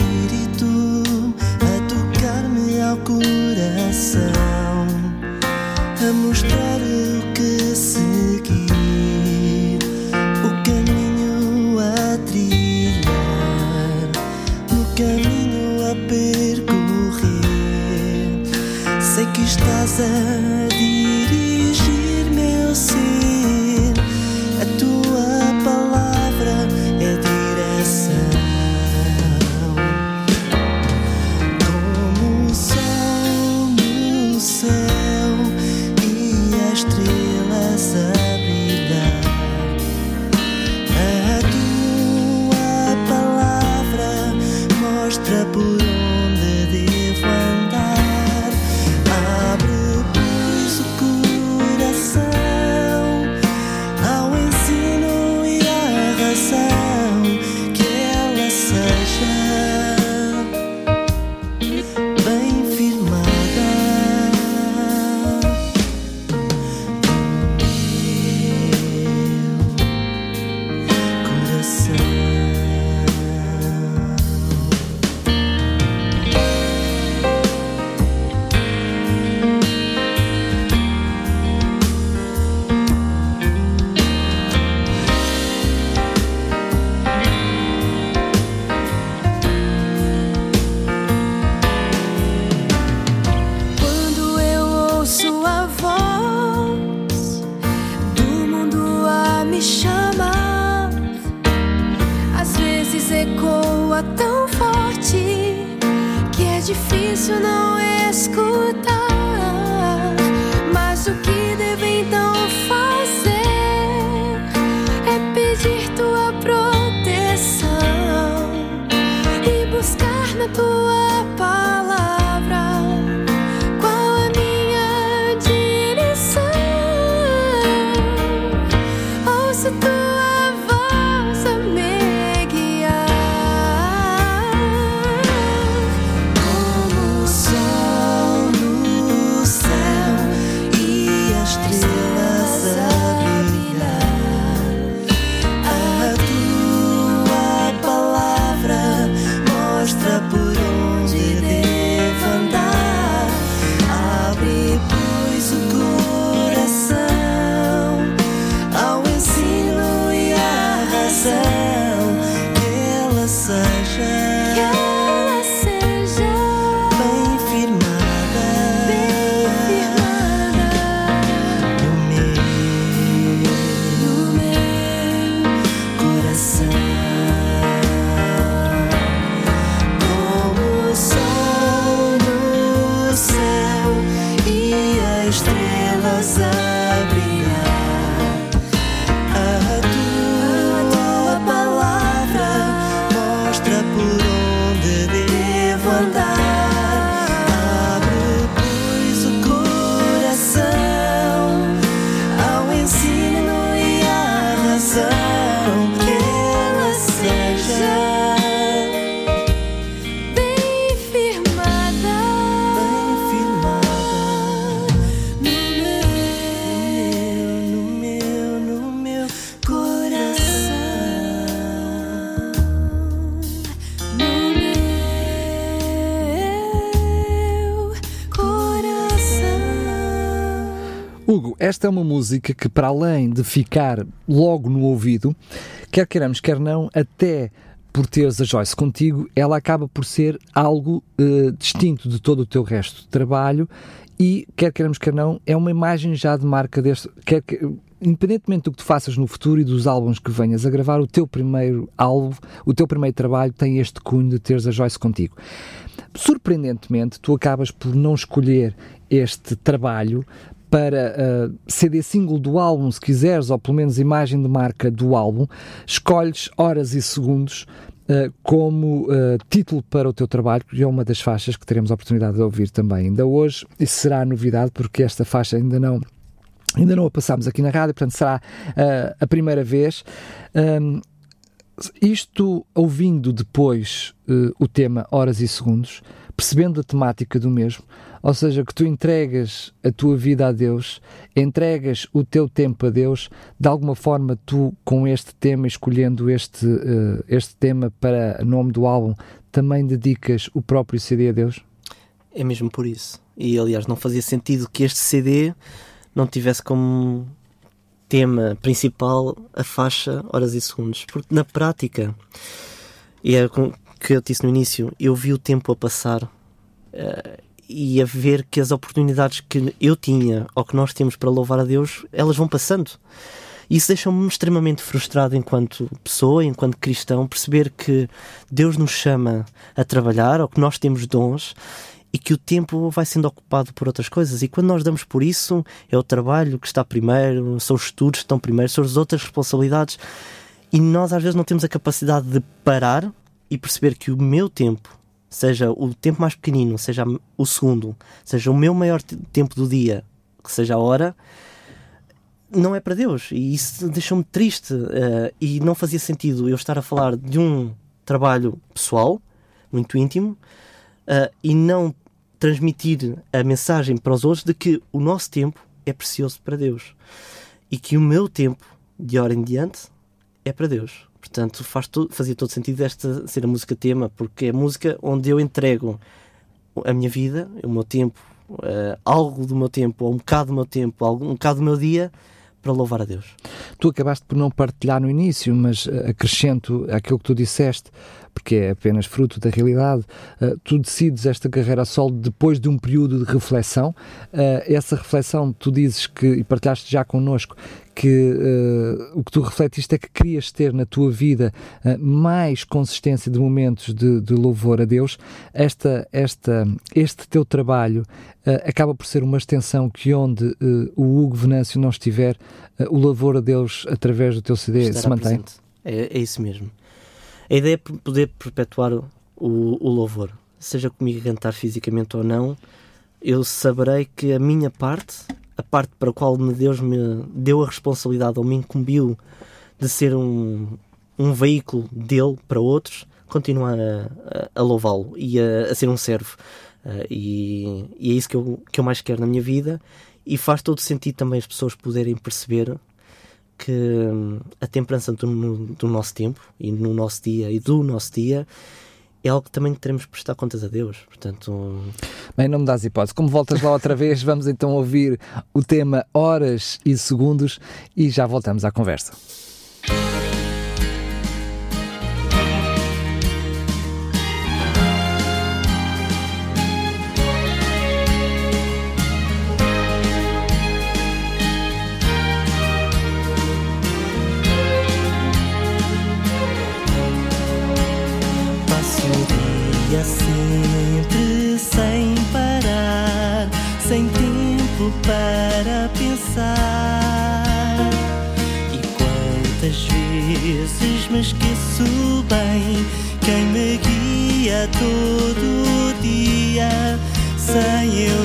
Speaker 4: Por
Speaker 2: esta é uma música que, para além de ficar logo no ouvido, quer queiramos, quer não, até por teres a Joyce contigo, ela acaba por ser algo uh, distinto de todo o teu resto de trabalho e, quer queiramos, quer não, é uma imagem já de marca deste. Quer, independentemente do que tu faças no futuro e dos álbuns que venhas a gravar, o teu primeiro álbum, o teu primeiro trabalho tem este cunho de teres a Joyce contigo. Surpreendentemente, tu acabas por não escolher este trabalho para uh, CD single do álbum, se quiseres, ou pelo menos imagem de marca do álbum, escolhes horas e segundos uh, como uh, título para o teu trabalho, que é uma das faixas que teremos a oportunidade de ouvir também ainda hoje. Isso será novidade, porque esta faixa ainda não. Ainda não a passámos aqui na rádio, portanto será a primeira vez. Um, isto ouvindo depois o tema Horas e Segundos, percebendo a temática do mesmo, ou seja, que tu entregas a tua vida a Deus, entregas o teu tempo a Deus, de alguma forma tu, com este tema, escolhendo este, uh, este tema para nome do álbum, também dedicas o próprio CD a Deus?
Speaker 3: É mesmo por isso. E aliás, não fazia sentido que este CD não tivesse como tema principal a faixa Horas e Segundos, porque na prática, e é com que eu disse no início, eu vi o tempo a passar. Uh, e a ver que as oportunidades que eu tinha ou que nós temos para louvar a Deus, elas vão passando. Isso deixa-me extremamente frustrado enquanto pessoa, enquanto cristão, perceber que Deus nos chama a trabalhar ou que nós temos dons e que o tempo vai sendo ocupado por outras coisas. E quando nós damos por isso, é o trabalho que está primeiro, são os estudos que estão primeiro, são as outras responsabilidades. E nós às vezes não temos a capacidade de parar e perceber que o meu tempo seja o tempo mais pequenino, seja o segundo, seja o meu maior tempo do dia, que seja a hora, não é para Deus. E isso deixou-me triste. Uh, e não fazia sentido eu estar a falar de um trabalho pessoal, muito íntimo, uh, e não transmitir a mensagem para os outros de que o nosso tempo é precioso para Deus. E que o meu tempo, de hora em diante, é para Deus. Portanto, faz fazia todo sentido esta ser a música tema, porque é a música onde eu entrego a minha vida, o meu tempo, uh, algo do meu tempo, ou um bocado do meu tempo, algum, um bocado do meu dia, para louvar a Deus.
Speaker 2: Tu acabaste por não partilhar no início, mas uh, acrescento aquilo que tu disseste, porque é apenas fruto da realidade. Uh, tu decides esta carreira a solo depois de um período de reflexão. Uh, essa reflexão, tu dizes que, e partilhaste já connosco, que uh, o que tu refletiste é que querias ter na tua vida uh, mais consistência de momentos de, de, louvor a Deus. Esta, esta, este teu trabalho uh, acaba por ser uma extensão que onde o Hugo Venâncio não estiver, o louvor a Deus através do teu CD Estará se mantém.
Speaker 3: É, é, isso mesmo. A ideia é poder perpetuar o, o louvor, seja comigo a cantar fisicamente ou não, eu saberei que a minha parte a parte para a qual Deus me deu a responsabilidade ou me incumbiu de ser um, um veículo dele para outros, continuar a, a, a louvá-lo e a, a, ser um servo. Uh, e, e, é isso que eu, que eu mais quero na minha vida. E faz todo sentido também as pessoas poderem perceber que hum, a temperança do, do nosso tempo e no nosso dia e do nosso dia é algo que também teremos que prestar contas a Deus. Portanto.
Speaker 2: Bem, não me dás hipótese. Como voltas lá outra vez, *laughs* vamos então ouvir o tema Horas e Segundos e já voltamos à conversa.
Speaker 4: Todo dia. Sem eu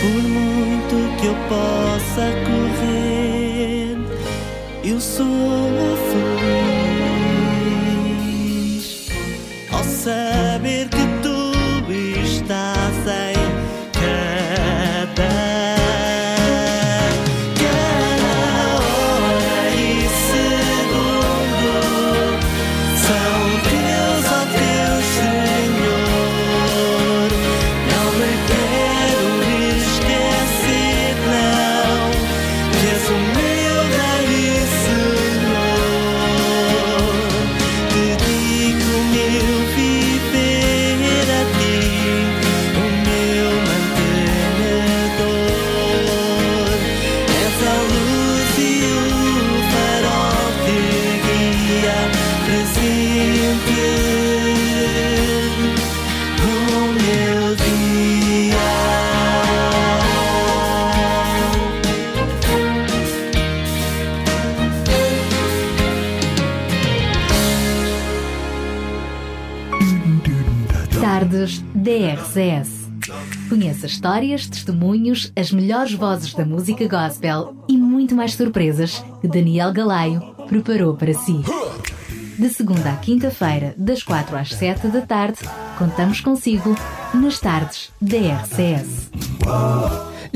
Speaker 4: Por
Speaker 1: muito que eu possa correr, eu sou feliz. Oh, DRCS. Conheça histórias, testemunhos, as melhores vozes da música gospel e muito mais surpresas que Daniel Galaio preparou para si. De segunda à quinta-feira, das quatro às sete da tarde, contamos consigo nas tardes DRCS.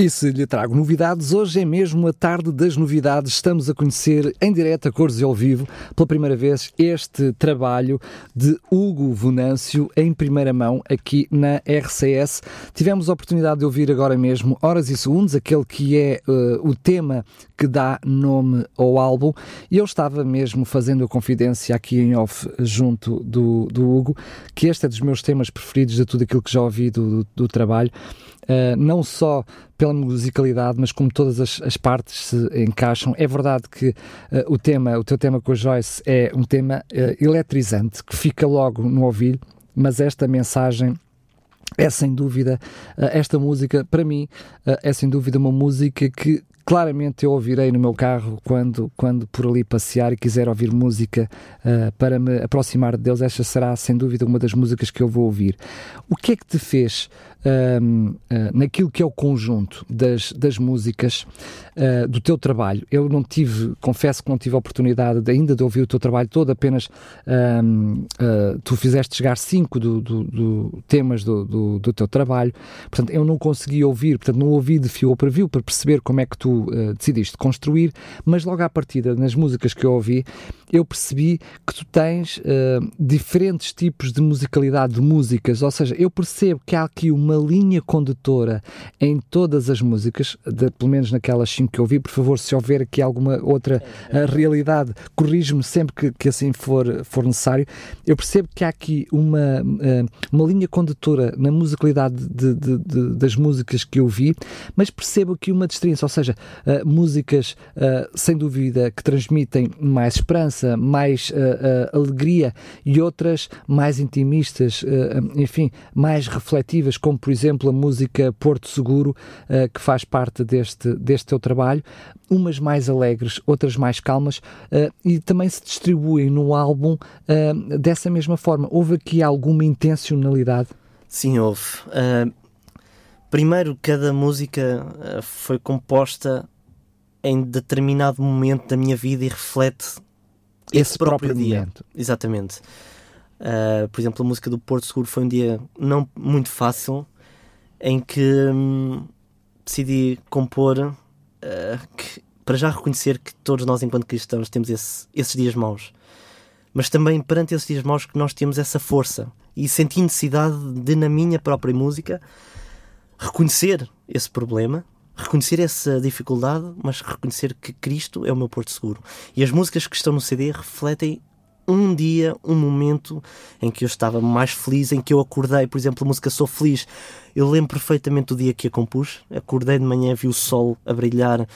Speaker 2: E se lhe trago novidades, hoje é mesmo a tarde das novidades. Estamos a conhecer em direto a cores e ao vivo, pela primeira vez, este trabalho de Hugo Venâncio em primeira mão aqui na RCS. Tivemos a oportunidade de ouvir agora mesmo Horas e Segundos, aquele que é uh, o tema que dá nome ao álbum. E eu estava mesmo fazendo a confidência aqui em off junto do, do Hugo, que este é dos meus temas preferidos de tudo aquilo que já ouvi do, do, do trabalho. Uh, não só pela musicalidade, mas como todas as, as partes se encaixam. É verdade que uh, o tema, o teu tema com a Joyce é um tema uh, eletrizante, que fica logo no ouvido, mas esta mensagem é sem dúvida, esta música, para mim, é sem dúvida uma música que claramente eu ouvirei no meu carro quando, quando por ali passear e quiser ouvir música uh, para me aproximar de Deus, esta será sem dúvida uma das músicas que eu vou ouvir. O que é que te fez uh, uh, naquilo que é o conjunto das, das músicas do teu trabalho? Eu não tive, confesso que não tive a oportunidade de, ainda de ouvir o teu trabalho todo, apenas tu fizeste chegar cinco do, do, do temas do, do, do, teu trabalho, portanto eu não consegui ouvir, portanto não ouvi de fio para fio para perceber como é que tu uh, decidiste construir, mas logo à partida, nas músicas que eu ouvi, eu percebi que tu tens uh, diferentes tipos de musicalidade de músicas, ou seja, eu percebo que há aqui uma linha condutora em todas as músicas, de, pelo menos naquelas cinco que eu ouvi, por favor, se houver aqui alguma outra realidade, corrige-me sempre que, que, assim for, for necessário. Eu percebo que há aqui uma, uma linha condutora na musicalidade de, de, de, das músicas que eu vi, mas percebo aqui uma distinção, ou seja, uh, músicas, uh, sem dúvida, que transmitem mais esperança, mais alegria e outras mais intimistas, enfim, mais refletivas, como por exemplo a música Porto Seguro, que faz parte deste, deste teu trabalho, umas mais alegres, outras mais calmas e também se distribuem no álbum dessa mesma forma. Houve aqui alguma intencionalidade?
Speaker 3: Sim, houve. Uh, Primeiro, cada música uh, foi composta em determinado momento da minha vida e reflete
Speaker 2: esse, esse próprio, próprio, dia. Momento.
Speaker 3: Exatamente. Uh, por exemplo, a música do Porto Seguro foi um dia não muito fácil em que hum, decidi compor uh, que, para já reconhecer que todos nós, enquanto cristãos, temos esse, esses dias maus. Mas também perante esses dias maus que nós temos essa força e senti necessidade de, na minha própria música, reconhecer esse problema, reconhecer essa dificuldade, mas reconhecer que Cristo é o meu porto seguro. E as músicas que estão no CD refletem um dia, um momento em que eu estava mais feliz, em que eu acordei, por exemplo, a música Sou Feliz. Eu lembro perfeitamente o dia que a compus. Acordei de manhã, vi o sol a brilhar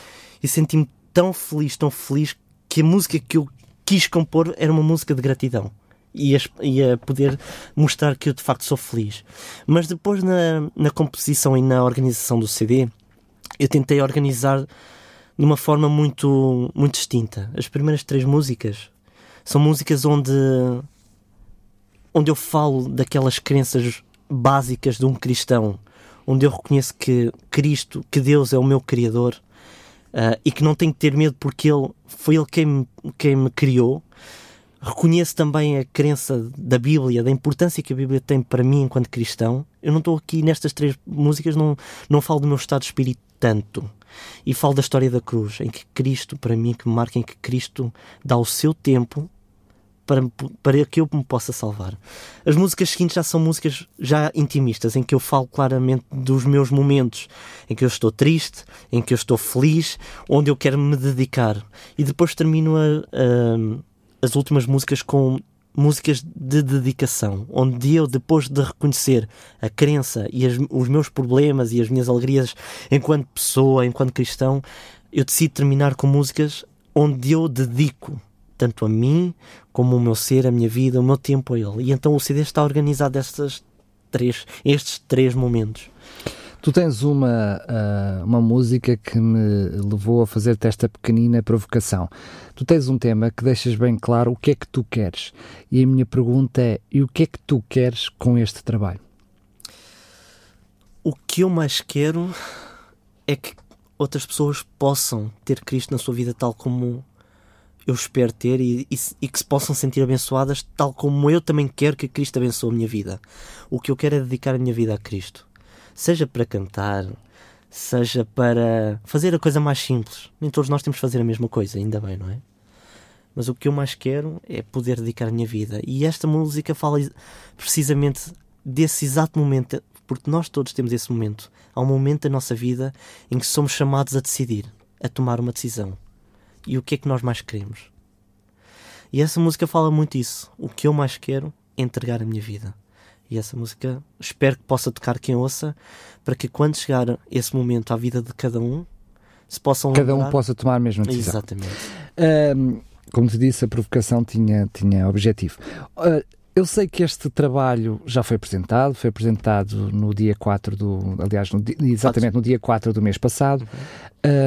Speaker 3: e senti-me tão feliz, tão feliz, que a música que eu quis compor era uma música de gratidão e a, e a poder mostrar que eu de facto sou feliz. Mas depois na, na composição e na organização do CD, eu tentei organizar de uma forma muito, muito distinta. As primeiras três músicas são músicas onde, onde eu falo daquelas crenças básicas de um cristão, onde eu reconheço que Cristo, que Deus é o meu Criador uh, e que não tenho que ter medo porque Ele foi Ele quem me, quem me criou reconheço também a crença da Bíblia, da importância que a Bíblia tem para mim enquanto cristão. Eu não estou aqui nestas três músicas, não, não falo do meu estado de espírito tanto. E falo da história da cruz, em que Cristo, para mim, que me marca em que Cristo dá o seu tempo para, para que eu me possa salvar. As músicas seguintes já são músicas já intimistas, em que eu falo claramente dos meus momentos, em que eu estou triste, em que eu estou feliz, onde eu quero me dedicar. E depois termino a, a as últimas músicas com músicas de dedicação, onde eu, depois de reconhecer a crença e as, os meus problemas e as minhas alegrias enquanto pessoa, enquanto cristão, eu decido terminar com músicas onde eu dedico tanto a mim como o meu ser, a minha vida, o meu tempo a ele. E então o CD está organizado destas três, estes três momentos.
Speaker 2: Tu tens uma, uh, uma música que me levou a fazer-te esta pequenina provocação. Tu tens um tema que deixas bem claro o que é que tu queres. E a minha pergunta é: e o que é que tu queres com este trabalho?
Speaker 3: O que eu mais quero é que outras pessoas possam ter Cristo na sua vida tal como eu espero ter e, e, e, que se possam sentir abençoadas tal como eu também quero que Cristo abençoe a minha vida. O que eu quero é dedicar a minha vida a Cristo. Seja para cantar, seja para fazer a coisa mais simples. Nem todos nós temos de fazer a mesma coisa, ainda bem, não é? Mas o que eu mais quero é poder dedicar a minha vida. E esta música fala precisamente desse exato momento, porque nós todos temos esse momento. Há um momento da nossa vida em que somos chamados a decidir, a tomar uma decisão. E o que é que nós mais queremos? E essa música fala muito isso. O que eu mais quero é entregar a minha vida. E essa música espero que possa tocar quem ouça, para que quando chegar esse momento à vida de cada um, se possam
Speaker 2: Cada
Speaker 3: lembrar...
Speaker 2: um possa tomar a mesma decisão.
Speaker 3: Exatamente.
Speaker 2: Um, como te disse, a provocação tinha, tinha objetivo. Uh, eu sei que este trabalho já foi apresentado, foi apresentado no dia 4 do. Aliás, no, exatamente no dia 4 do mês passado,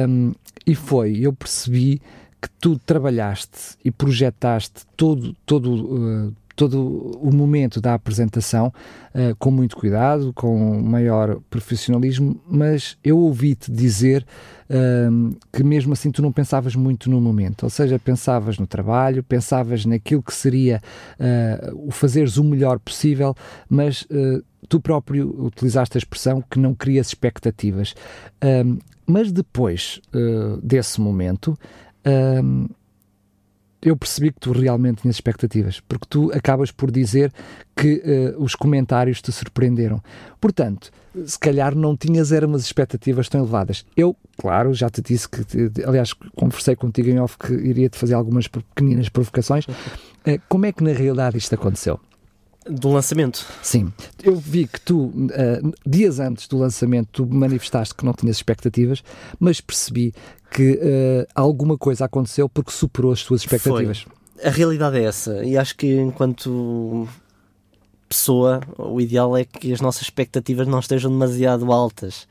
Speaker 2: um, e foi, eu percebi que tu trabalhaste e projetaste todo, todo, uh, todo o momento da apresentação uh, com muito cuidado, com maior profissionalismo, mas eu ouvi-te dizer uh, que mesmo assim tu não pensavas muito no momento, ou seja, pensavas no trabalho, pensavas naquilo que seria uh, o fazeres o melhor possível, mas tu próprio utilizaste a expressão que não crias expectativas. mas depois desse momento, eu percebi que tu realmente tinhas expectativas, porque tu acabas por dizer que uh, os comentários te surpreenderam. Portanto, se calhar não tinhas eram umas expectativas tão elevadas. Eu, claro, já te disse que, aliás, conversei contigo em off que iria te fazer algumas pequeninas provocações. Uh, como é que na realidade isto aconteceu?
Speaker 3: Do lançamento?
Speaker 2: Sim. Eu vi que tu, uh, dias antes do lançamento, tu manifestaste que não tinhas expectativas, mas percebi que uh, alguma coisa aconteceu porque superou as tuas expectativas.
Speaker 3: Foi. A realidade é essa, e acho que enquanto pessoa, o ideal é que as nossas expectativas não estejam demasiado altas.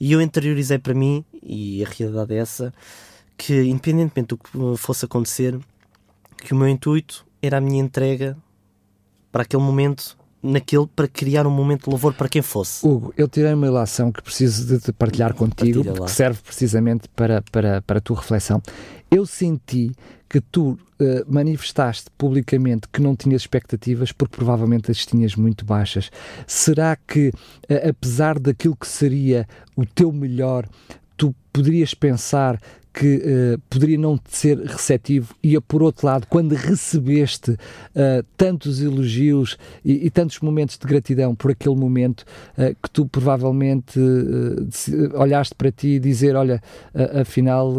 Speaker 3: E eu interiorizei para mim, e a realidade é essa, que independentemente do que fosse acontecer, que o meu intuito era a minha entrega para aquele momento naquele para criar um momento de louvor para quem fosse.
Speaker 2: Hugo, eu tirei uma ilação que preciso de partilhar contigo, porque serve precisamente para, para, para a tua reflexão. Eu senti que tu uh, manifestaste publicamente que não tinhas expectativas porque provavelmente as tinhas muito baixas. Será que, uh, apesar daquilo que seria o teu melhor, tu poderias pensar que uh, poderia não ser receptivo e, por outro lado, quando recebeste uh, tantos elogios e, e, tantos momentos de gratidão por aquele momento, uh, que tu provavelmente olhaste para ti e dizer, olha, afinal,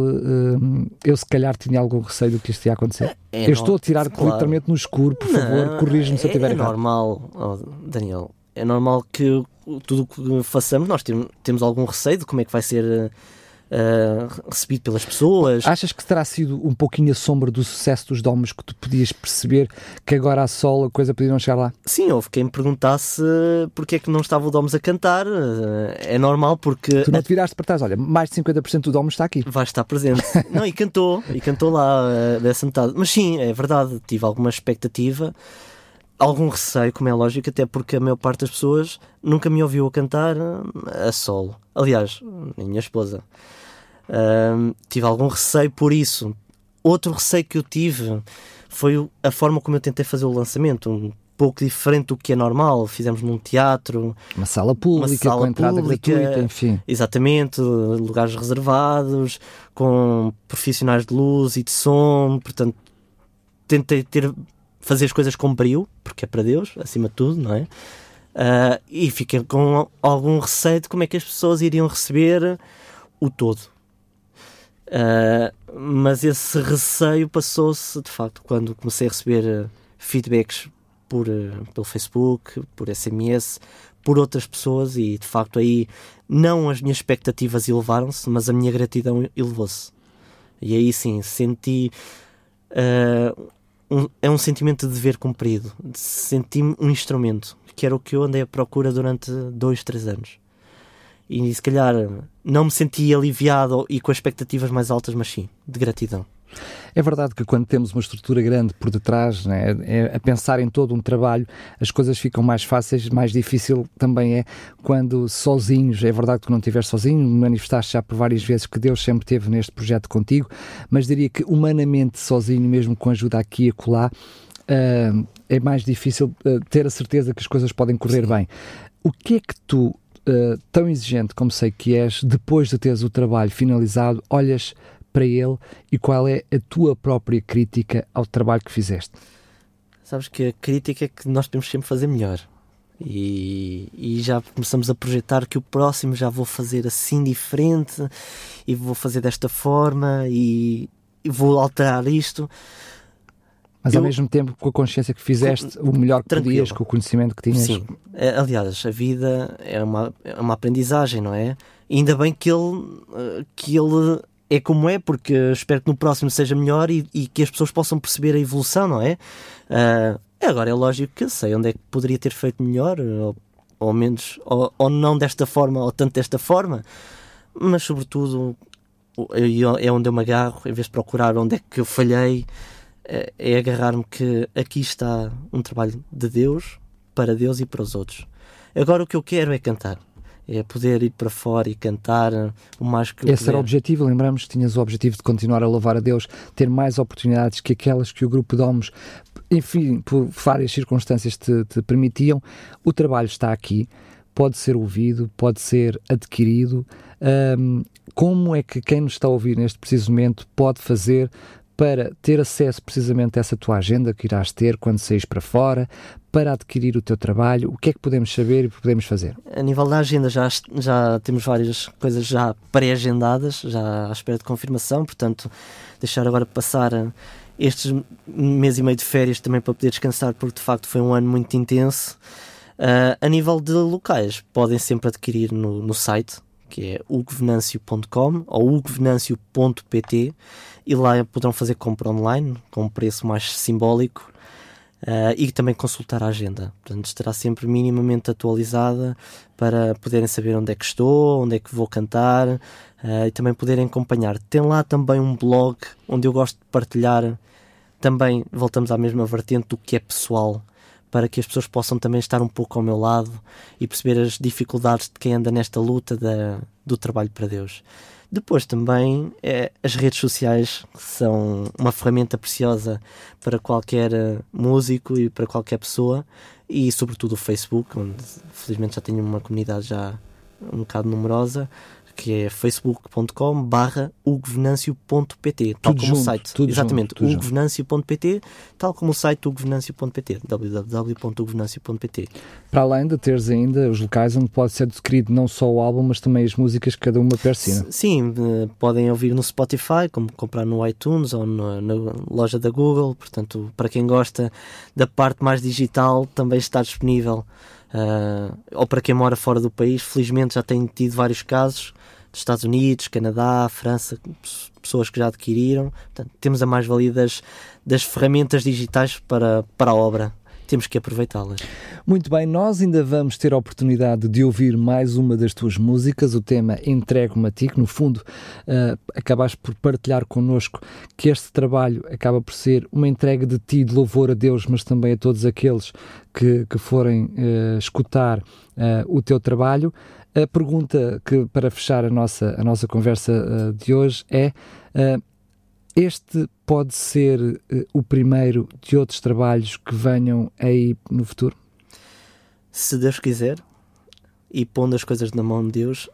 Speaker 2: eu se calhar tinha algum receio do que isto ia acontecer. É, eu estou a tirar claro. literalmente no escuro, por favor, corrija-me se eu
Speaker 3: é,
Speaker 2: é
Speaker 3: errado. É normal, oh, Daniel, é normal que tudo o que façamos nós temos algum receio de como é que vai ser uh, recebido pelas pessoas.
Speaker 2: Achas que terá sido um pouquinho a sombra do sucesso dos Domos que tu podias perceber que agora a sol a coisa podia não chegar lá?
Speaker 3: Sim, houve quem me perguntasse porque é que não estava o Domos a cantar. É normal porque.
Speaker 2: Tu não te viraste para trás, olha, mais de 50% do Domos está aqui.
Speaker 3: Vai estar presente. *laughs* não, e cantou, e cantou lá dessa metade. Mas sim, é verdade, tive alguma expectativa algum receio, como é lógico, até porque a maior parte das pessoas nunca me ouviu a cantar a solo. Aliás, a minha esposa tive algum receio por isso. Outro receio que eu tive foi a forma como eu tentei fazer o lançamento, um pouco diferente do que é normal. Fizemos num teatro,
Speaker 2: uma sala pública, uma sala com entrada pública, gratuita, enfim.
Speaker 3: Exatamente, lugares reservados, com profissionais de luz e de som, portanto, tentei ter fazer as coisas com brilho, porque é para Deus, acima de tudo, não é? Uh, e fiquei com algum receio de como é que as pessoas iriam receber o todo. Uh, mas esse receio passou-se, de facto, quando comecei a receber uh, feedbacks por, uh, pelo Facebook, por SMS, por outras pessoas e, de facto, aí não as minhas expectativas elevaram-se, mas a minha gratidão elevou-se. E aí sim, senti. Um, é um sentimento de dever cumprido, de sentir-me um instrumento, que era o que eu andei à procura durante dois, três anos e se calhar não me senti aliviado e com expectativas mais altas, mas sim, de gratidão.
Speaker 2: É verdade que quando temos uma estrutura grande por detrás, né, é, a pensar em todo um trabalho, as coisas ficam mais fáceis, mais difícil também é quando sozinhos, é verdade que não estiveres sozinho, manifestaste já por várias vezes que Deus sempre esteve neste projeto contigo, mas diria que humanamente sozinho, mesmo com ajuda aqui e acolá, uh, é mais difícil uh, ter a certeza que as coisas podem correr bem. O que é que tu, uh, tão exigente como sei que és, depois de teres o trabalho finalizado, olhas para ele e qual é a tua própria crítica ao trabalho que fizeste?
Speaker 3: Sabes que a crítica é que nós temos sempre fazer melhor. E, e, já começamos a projetar que o próximo já vou fazer assim diferente e vou fazer desta forma e, e vou alterar isto.
Speaker 2: Mas eu, ao mesmo tempo com a consciência que fizeste o melhor que tranquilo. podias, com o conhecimento que tinhas.
Speaker 3: Sim, é, aliás, a vida é uma, é uma aprendizagem, não é? E ainda bem que ele, eh, que ele é como é, porque espero que no próximo seja melhor e, e que as pessoas possam perceber a evolução, não é? Uh, agora é lógico que sei onde é que poderia ter feito melhor, ou, ou menos, ou, ou não desta forma, ou tanto desta forma, mas sobretudo é onde eu me agarro, em vez de procurar onde é que eu falhei, é, é agarrar-me que aqui está um trabalho de Deus, para Deus e para os outros. Agora o que eu quero é cantar. É poder ir para fora e cantar o mais que
Speaker 2: Esse puder. era o objetivo, lembramos que tinhas o objetivo de continuar a louvar a Deus, ter mais oportunidades que aquelas que o grupo Domos, enfim, por várias circunstâncias te, te permitiam. O trabalho está aqui, pode ser ouvido, pode ser adquirido. Um, como é que quem nos está a ouvir neste preciso momento pode fazer para ter acesso precisamente a essa tua agenda que irás ter quando saís para fora, para adquirir o teu trabalho? O que é que podemos saber e podemos fazer?
Speaker 3: A nível da agenda já, já temos várias coisas já pré-agendadas, já à espera de confirmação, portanto deixar agora passar estes mês e meio de férias também para poder descansar, porque de facto foi um ano muito intenso. Uh, a nível de locais, podem sempre adquirir no, no site, que é hugovenancio.com ou hugovenancio.pt e lá poderão fazer compra online com um preço mais simbólico uh, e também consultar a agenda. Portanto, estará sempre minimamente atualizada para poderem saber onde é que estou, onde é que vou cantar uh, e também poderem acompanhar. Tem lá também um blog onde eu gosto de partilhar. Também voltamos à mesma vertente do que é pessoal para que as pessoas possam também estar um pouco ao meu lado e perceber as dificuldades de quem anda nesta luta da, do trabalho para Deus. Depois também é, as redes sociais são uma ferramenta preciosa para qualquer eh, músico e para qualquer pessoa e sobretudo o Facebook, onde felizmente já tenho uma comunidade já um bocado numerosa que é facebook.com barra hugovenâncio.pt tal como
Speaker 2: junto,
Speaker 3: o site exatamente
Speaker 2: hugovenâncio.pt
Speaker 3: tal como o site hugovenâncio.pt www.hugovenâncio.pt
Speaker 2: para além de teres ainda os locais onde pode ser adquirido não só o álbum mas também as músicas que cada uma persina
Speaker 3: sim, eh, podem ouvir no Spotify como comprar no iTunes ou na, na loja da Google. Portanto para quem gosta da parte mais digital também está disponível uh, ou para quem mora fora do país, felizmente já tenho tido vários casos dos Estados Unidos, Canadá, França, pessoas que já adquiriram. Portanto, temos a mais-valia das, das ferramentas digitais para, para a obra temos que aproveitá-las.
Speaker 2: Muito bem, nós ainda vamos ter a oportunidade de ouvir mais uma das tuas músicas, o tema Entrego-me a ti, que no fundo uh, acabaste por partilhar connosco que este trabalho acaba por ser uma entrega de ti, de louvor a Deus, mas também a todos aqueles que, que forem uh, escutar uh, o teu trabalho. A pergunta que, para fechar a nossa, a nossa conversa de hoje é este pode ser uh, o primeiro de outros trabalhos que venham aí no futuro?
Speaker 3: Se Deus quiser, e pondo as coisas na mão de Deus,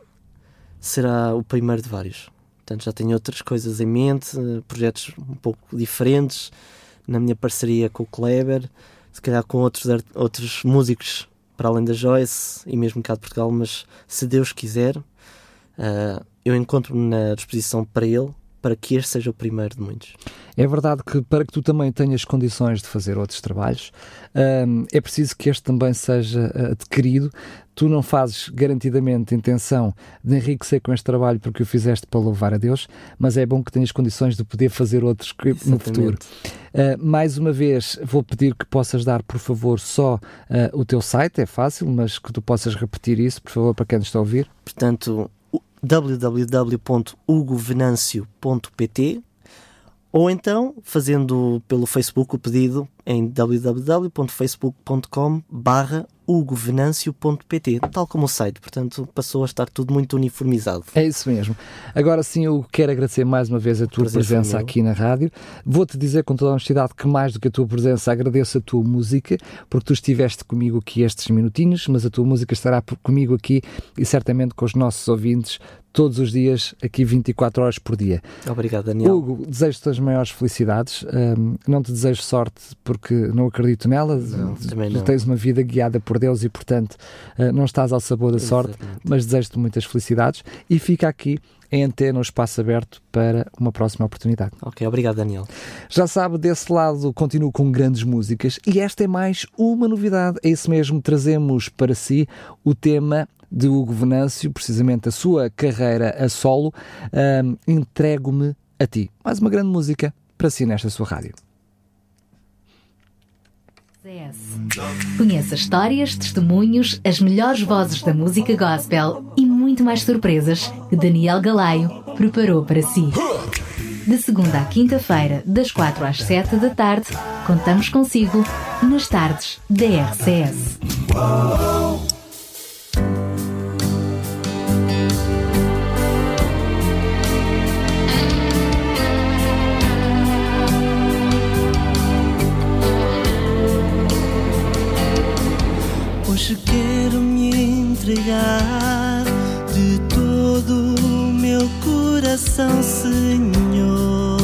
Speaker 3: será o primeiro de vários. Portanto, já tenho outras coisas em mente, projetos um pouco diferentes, na minha parceria com o Kleber, se calhar com outros, outros músicos para além da Joyce e mesmo cá de Portugal, mas se Deus quiser, uh, eu encontro-me na disposição para ele para que este seja o primeiro de muitos.
Speaker 2: É verdade que para que tu também tenhas condições de fazer outros trabalhos, hum, é preciso que este também seja eh, adquirido. Tu não fazes garantidamente intenção de enriquecer com este trabalho porque o fizeste para louvar a Deus, mas é bom que tenhas condições de poder fazer outros Exatamente. no futuro. Uh, mais uma vez, vou pedir que possas dar, por favor, só uh, o teu site, é fácil, mas que tu possas repetir isso, por favor, para quem nos está a ouvir.
Speaker 3: Portanto, www.hugovenancio.pt
Speaker 5: ou então fazendo pelo Facebook o pedido em www.facebook.com barra hugovenâncio.pt, tal como o site, portanto passou a estar tudo muito uniformizado.
Speaker 2: É isso mesmo. Agora sim, eu quero agradecer mais uma vez a tua
Speaker 5: Prazer
Speaker 2: presença aqui na rádio. Vou-te dizer com toda a honestidade que mais do que a tua presença, agradeço a tua música, porque tu estiveste comigo aqui estes minutinhos, mas a tua música estará comigo aqui e certamente com os nossos ouvintes todos os dias, aqui 24 horas por dia.
Speaker 5: Obrigado, Daniel.
Speaker 2: Hugo, desejo-te as maiores felicidades. Hum, não te desejo sorte porque não acredito nela.
Speaker 5: Não, também
Speaker 2: tu
Speaker 5: não.
Speaker 2: tens uma vida guiada por Deus e, portanto, uh, não estás ao sabor da sorte,
Speaker 5: Exatamente.
Speaker 2: mas desejo-te muitas felicidades e fica aqui em antena o espaço aberto para uma próxima oportunidade.
Speaker 5: Ok, obrigado, Daniel.
Speaker 2: Já sabe, desse lado continuo com grandes músicas e esta é mais uma novidade. É isso mesmo, trazemos para si o tema de Hugo Venâncio, precisamente a sua carreira a solo, hum, Entrego-me a ti. Mais uma grande música para si nesta sua rádio.
Speaker 1: Conheça histórias, testemunhos, as melhores vozes da música gospel e muito mais surpresas que Daniel Galaio preparou para si. De segunda à quinta-feira, das quatro às sete da tarde, contamos consigo nas tardes da RCS.
Speaker 3: Hoje quero me entregar de todo o meu coração, Senhor.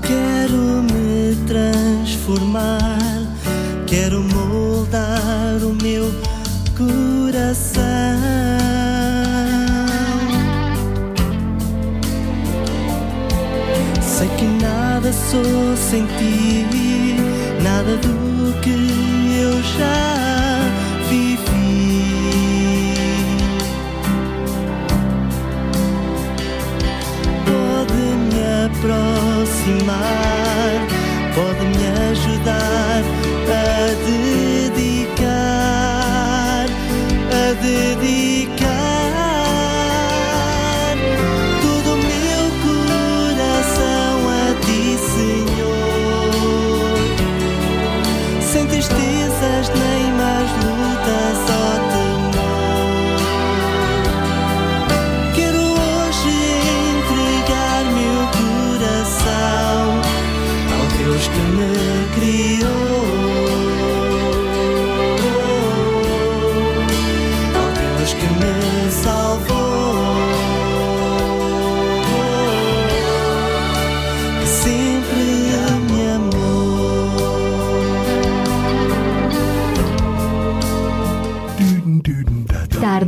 Speaker 3: Quero me transformar, quero moldar o meu coração. Sou sem ti, nada do que eu já vivi. Pode me aproximar,